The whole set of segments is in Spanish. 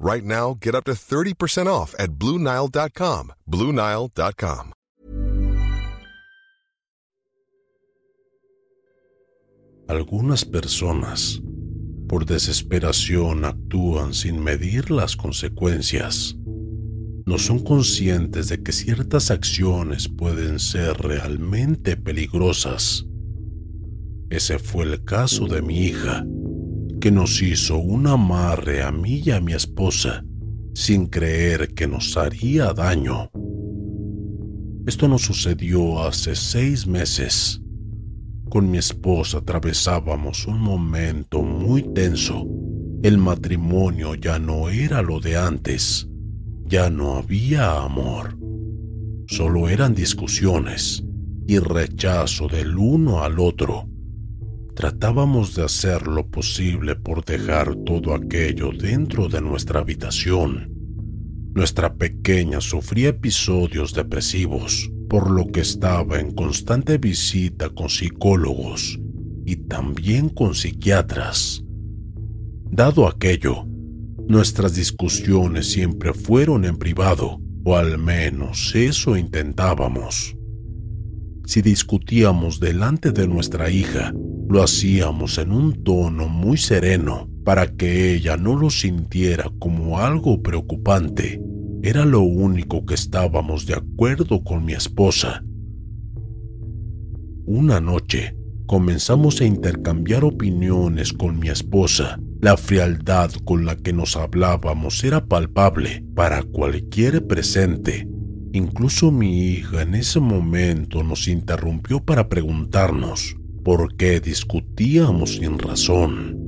Right now, get up to 30% off at BlueNile.com. BlueNile.com. Algunas personas, por desesperación, actúan sin medir las consecuencias. No son conscientes de que ciertas acciones pueden ser realmente peligrosas. Ese fue el caso de mi hija, que nos hizo un amarre a mí y a mi esposa sin creer que nos haría daño. Esto nos sucedió hace seis meses. Con mi esposa atravesábamos un momento muy tenso. El matrimonio ya no era lo de antes. Ya no había amor. Solo eran discusiones y rechazo del uno al otro. Tratábamos de hacer lo posible por dejar todo aquello dentro de nuestra habitación. Nuestra pequeña sufría episodios depresivos, por lo que estaba en constante visita con psicólogos y también con psiquiatras. Dado aquello, nuestras discusiones siempre fueron en privado, o al menos eso intentábamos. Si discutíamos delante de nuestra hija, lo hacíamos en un tono muy sereno para que ella no lo sintiera como algo preocupante. Era lo único que estábamos de acuerdo con mi esposa. Una noche comenzamos a intercambiar opiniones con mi esposa. La frialdad con la que nos hablábamos era palpable para cualquier presente. Incluso mi hija en ese momento nos interrumpió para preguntarnos por qué discutíamos sin razón.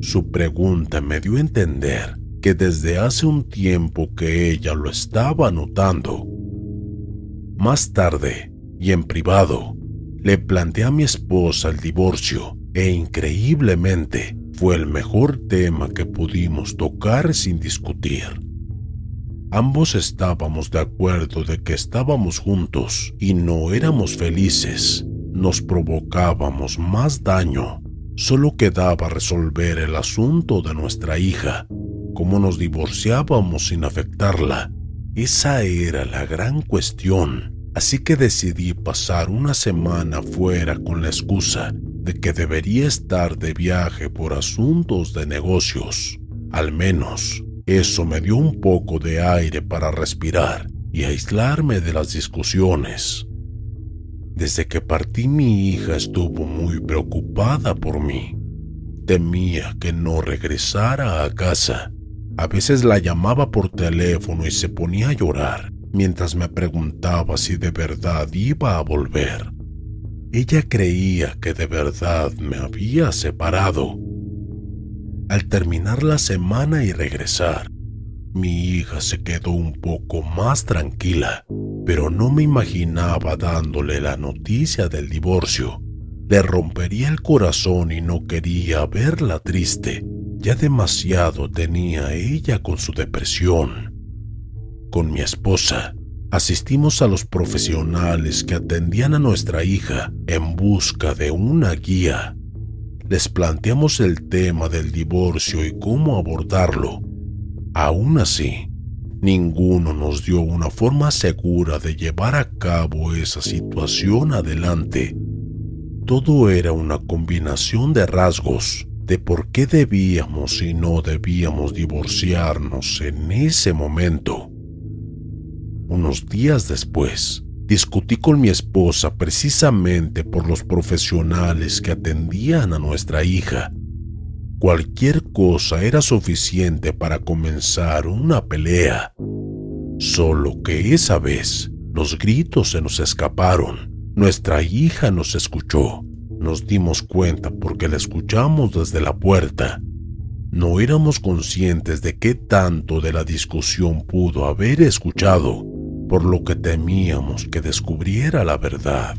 Su pregunta me dio a entender que desde hace un tiempo que ella lo estaba notando. Más tarde, y en privado, le planteé a mi esposa el divorcio e increíblemente fue el mejor tema que pudimos tocar sin discutir. Ambos estábamos de acuerdo de que estábamos juntos y no éramos felices. Nos provocábamos más daño. Solo quedaba resolver el asunto de nuestra hija, cómo nos divorciábamos sin afectarla. Esa era la gran cuestión. Así que decidí pasar una semana fuera con la excusa de que debería estar de viaje por asuntos de negocios. Al menos eso me dio un poco de aire para respirar y aislarme de las discusiones. Desde que partí mi hija estuvo muy preocupada por mí. Temía que no regresara a casa. A veces la llamaba por teléfono y se ponía a llorar mientras me preguntaba si de verdad iba a volver. Ella creía que de verdad me había separado al terminar la semana y regresar, mi hija se quedó un poco más tranquila, pero no me imaginaba dándole la noticia del divorcio. Le rompería el corazón y no quería verla triste. Ya demasiado tenía ella con su depresión. Con mi esposa, asistimos a los profesionales que atendían a nuestra hija en busca de una guía. Les planteamos el tema del divorcio y cómo abordarlo. Aún así, ninguno nos dio una forma segura de llevar a cabo esa situación adelante. Todo era una combinación de rasgos de por qué debíamos y no debíamos divorciarnos en ese momento. Unos días después, discutí con mi esposa precisamente por los profesionales que atendían a nuestra hija. Cualquier cosa era suficiente para comenzar una pelea. Solo que esa vez los gritos se nos escaparon. Nuestra hija nos escuchó. Nos dimos cuenta porque la escuchamos desde la puerta no éramos conscientes de qué tanto de la discusión pudo haber escuchado, por lo que temíamos que descubriera la verdad.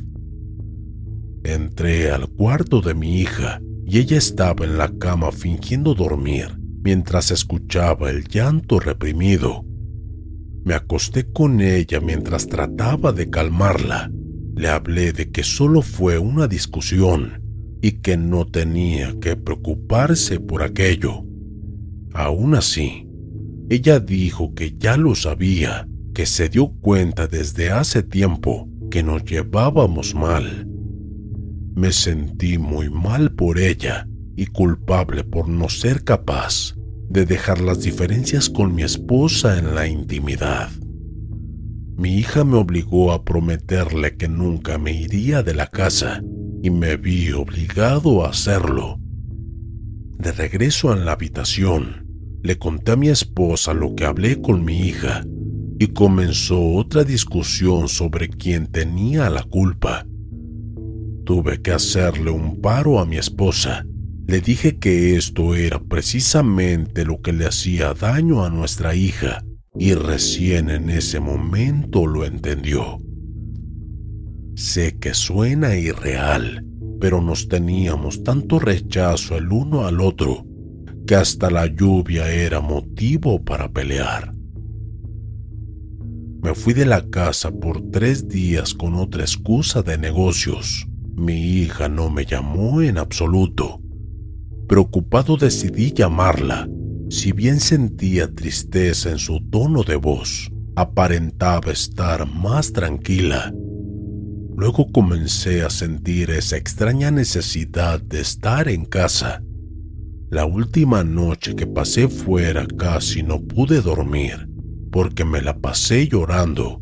Entré al cuarto de mi hija y ella estaba en la cama fingiendo dormir mientras escuchaba el llanto reprimido. Me acosté con ella mientras trataba de calmarla. Le hablé de que solo fue una discusión y que no tenía que preocuparse por aquello. Aún así, ella dijo que ya lo sabía, que se dio cuenta desde hace tiempo que nos llevábamos mal. Me sentí muy mal por ella y culpable por no ser capaz de dejar las diferencias con mi esposa en la intimidad. Mi hija me obligó a prometerle que nunca me iría de la casa y me vi obligado a hacerlo. De regreso a la habitación, le conté a mi esposa lo que hablé con mi hija y comenzó otra discusión sobre quién tenía la culpa. Tuve que hacerle un paro a mi esposa. Le dije que esto era precisamente lo que le hacía daño a nuestra hija y recién en ese momento lo entendió. Sé que suena irreal, pero nos teníamos tanto rechazo el uno al otro que hasta la lluvia era motivo para pelear. Me fui de la casa por tres días con otra excusa de negocios. Mi hija no me llamó en absoluto. Preocupado decidí llamarla si bien sentía tristeza en su tono de voz, aparentaba estar más tranquila. Luego comencé a sentir esa extraña necesidad de estar en casa. La última noche que pasé fuera casi no pude dormir porque me la pasé llorando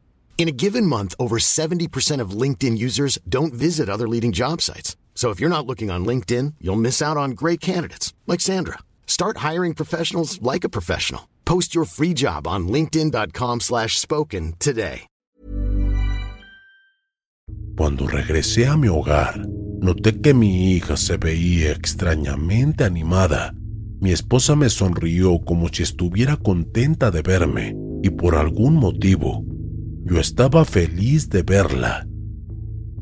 In a given month, over 70% of LinkedIn users don't visit other leading job sites. So if you're not looking on LinkedIn, you'll miss out on great candidates like Sandra. Start hiring professionals like a professional. Post your free job on linkedin.com/spoken today. Cuando regresé a mi hogar, noté que mi hija se veía extrañamente animada. Mi esposa me sonrió como si estuviera contenta de verme y por algún motivo Yo estaba feliz de verla.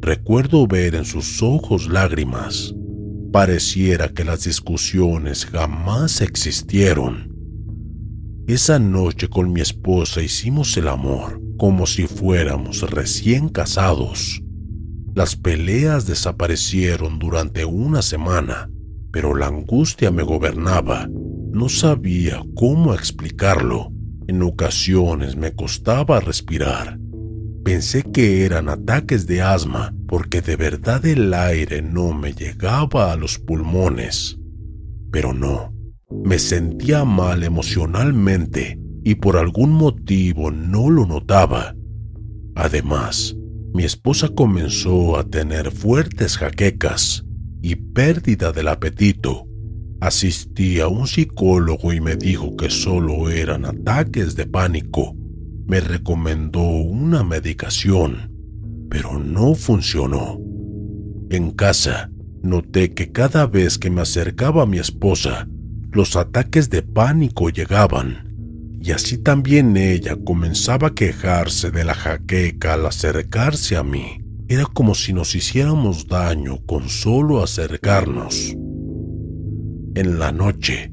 Recuerdo ver en sus ojos lágrimas. Pareciera que las discusiones jamás existieron. Esa noche con mi esposa hicimos el amor como si fuéramos recién casados. Las peleas desaparecieron durante una semana, pero la angustia me gobernaba. No sabía cómo explicarlo. En ocasiones me costaba respirar. Pensé que eran ataques de asma porque de verdad el aire no me llegaba a los pulmones. Pero no, me sentía mal emocionalmente y por algún motivo no lo notaba. Además, mi esposa comenzó a tener fuertes jaquecas y pérdida del apetito. Asistí a un psicólogo y me dijo que solo eran ataques de pánico. Me recomendó una medicación, pero no funcionó. En casa, noté que cada vez que me acercaba a mi esposa, los ataques de pánico llegaban y así también ella comenzaba a quejarse de la jaqueca al acercarse a mí. Era como si nos hiciéramos daño con solo acercarnos. En la noche,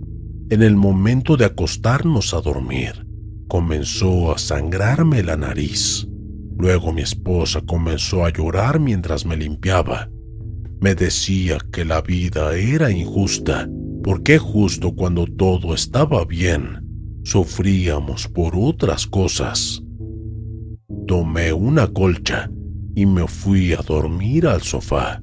en el momento de acostarnos a dormir, comenzó a sangrarme la nariz. Luego mi esposa comenzó a llorar mientras me limpiaba. Me decía que la vida era injusta, porque justo cuando todo estaba bien, sufríamos por otras cosas. Tomé una colcha y me fui a dormir al sofá.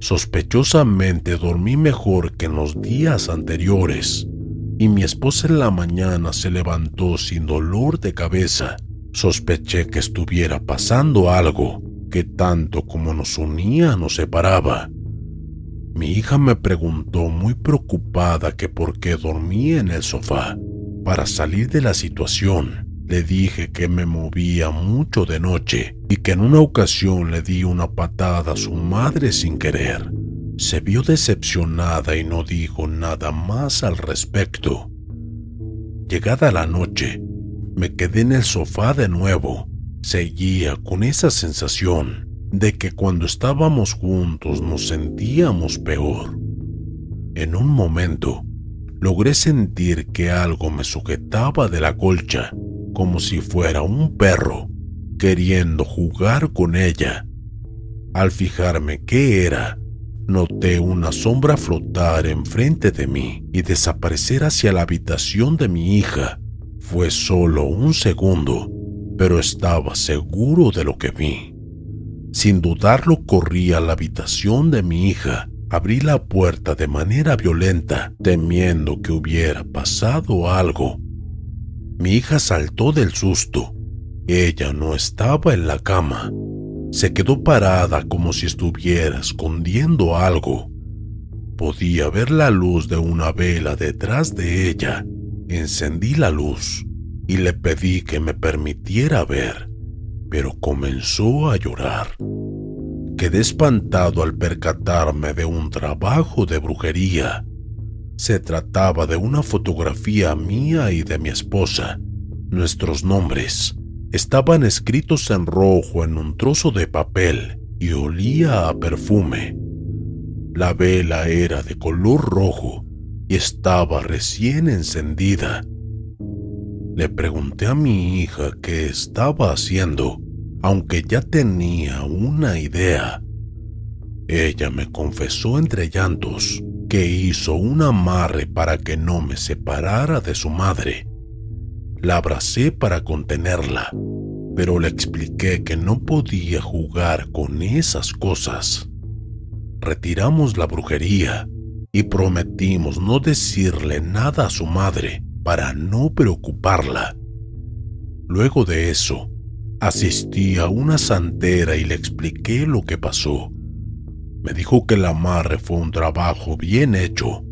Sospechosamente dormí mejor que en los días anteriores y mi esposa en la mañana se levantó sin dolor de cabeza. Sospeché que estuviera pasando algo que tanto como nos unía nos separaba. Mi hija me preguntó muy preocupada que por qué dormía en el sofá. Para salir de la situación, le dije que me movía mucho de noche y que en una ocasión le di una patada a su madre sin querer. Se vio decepcionada y no dijo nada más al respecto. Llegada la noche, me quedé en el sofá de nuevo. Seguía con esa sensación de que cuando estábamos juntos nos sentíamos peor. En un momento, logré sentir que algo me sujetaba de la colcha, como si fuera un perro, queriendo jugar con ella. Al fijarme qué era, noté una sombra flotar enfrente de mí y desaparecer hacia la habitación de mi hija. Fue solo un segundo, pero estaba seguro de lo que vi. Sin dudarlo corrí a la habitación de mi hija Abrí la puerta de manera violenta, temiendo que hubiera pasado algo. Mi hija saltó del susto. Ella no estaba en la cama. Se quedó parada como si estuviera escondiendo algo. Podía ver la luz de una vela detrás de ella. Encendí la luz y le pedí que me permitiera ver, pero comenzó a llorar. Quedé espantado al percatarme de un trabajo de brujería. Se trataba de una fotografía mía y de mi esposa. Nuestros nombres estaban escritos en rojo en un trozo de papel y olía a perfume. La vela era de color rojo y estaba recién encendida. Le pregunté a mi hija qué estaba haciendo aunque ya tenía una idea. Ella me confesó entre llantos que hizo un amarre para que no me separara de su madre. La abracé para contenerla, pero le expliqué que no podía jugar con esas cosas. Retiramos la brujería y prometimos no decirle nada a su madre para no preocuparla. Luego de eso, Asistí a una santera y le expliqué lo que pasó. Me dijo que el amarre fue un trabajo bien hecho,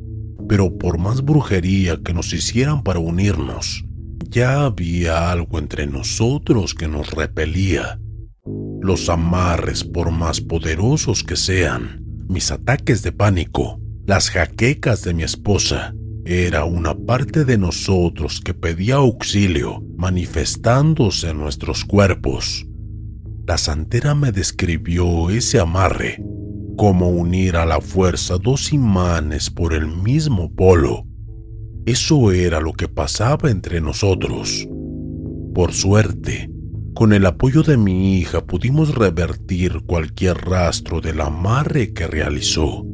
pero por más brujería que nos hicieran para unirnos, ya había algo entre nosotros que nos repelía. Los amarres, por más poderosos que sean, mis ataques de pánico, las jaquecas de mi esposa, era una parte de nosotros que pedía auxilio manifestándose en nuestros cuerpos. La santera me describió ese amarre como unir a la fuerza dos imanes por el mismo polo. Eso era lo que pasaba entre nosotros. Por suerte, con el apoyo de mi hija pudimos revertir cualquier rastro del amarre que realizó.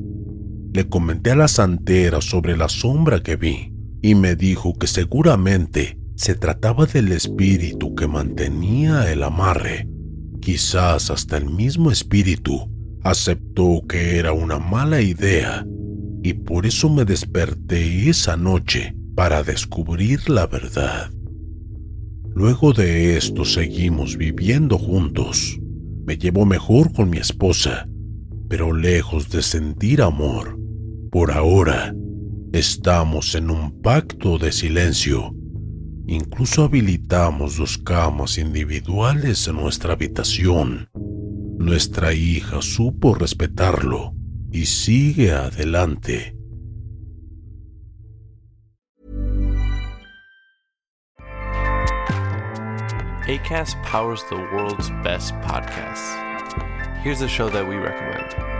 Le comenté a la santera sobre la sombra que vi y me dijo que seguramente se trataba del espíritu que mantenía el amarre. Quizás hasta el mismo espíritu aceptó que era una mala idea y por eso me desperté esa noche para descubrir la verdad. Luego de esto seguimos viviendo juntos. Me llevo mejor con mi esposa, pero lejos de sentir amor. Por ahora, estamos en un pacto de silencio. Incluso habilitamos dos camas individuales en nuestra habitación. Nuestra hija supo respetarlo y sigue adelante. ACAST powers the world's best podcasts. Here's a show that we recommend.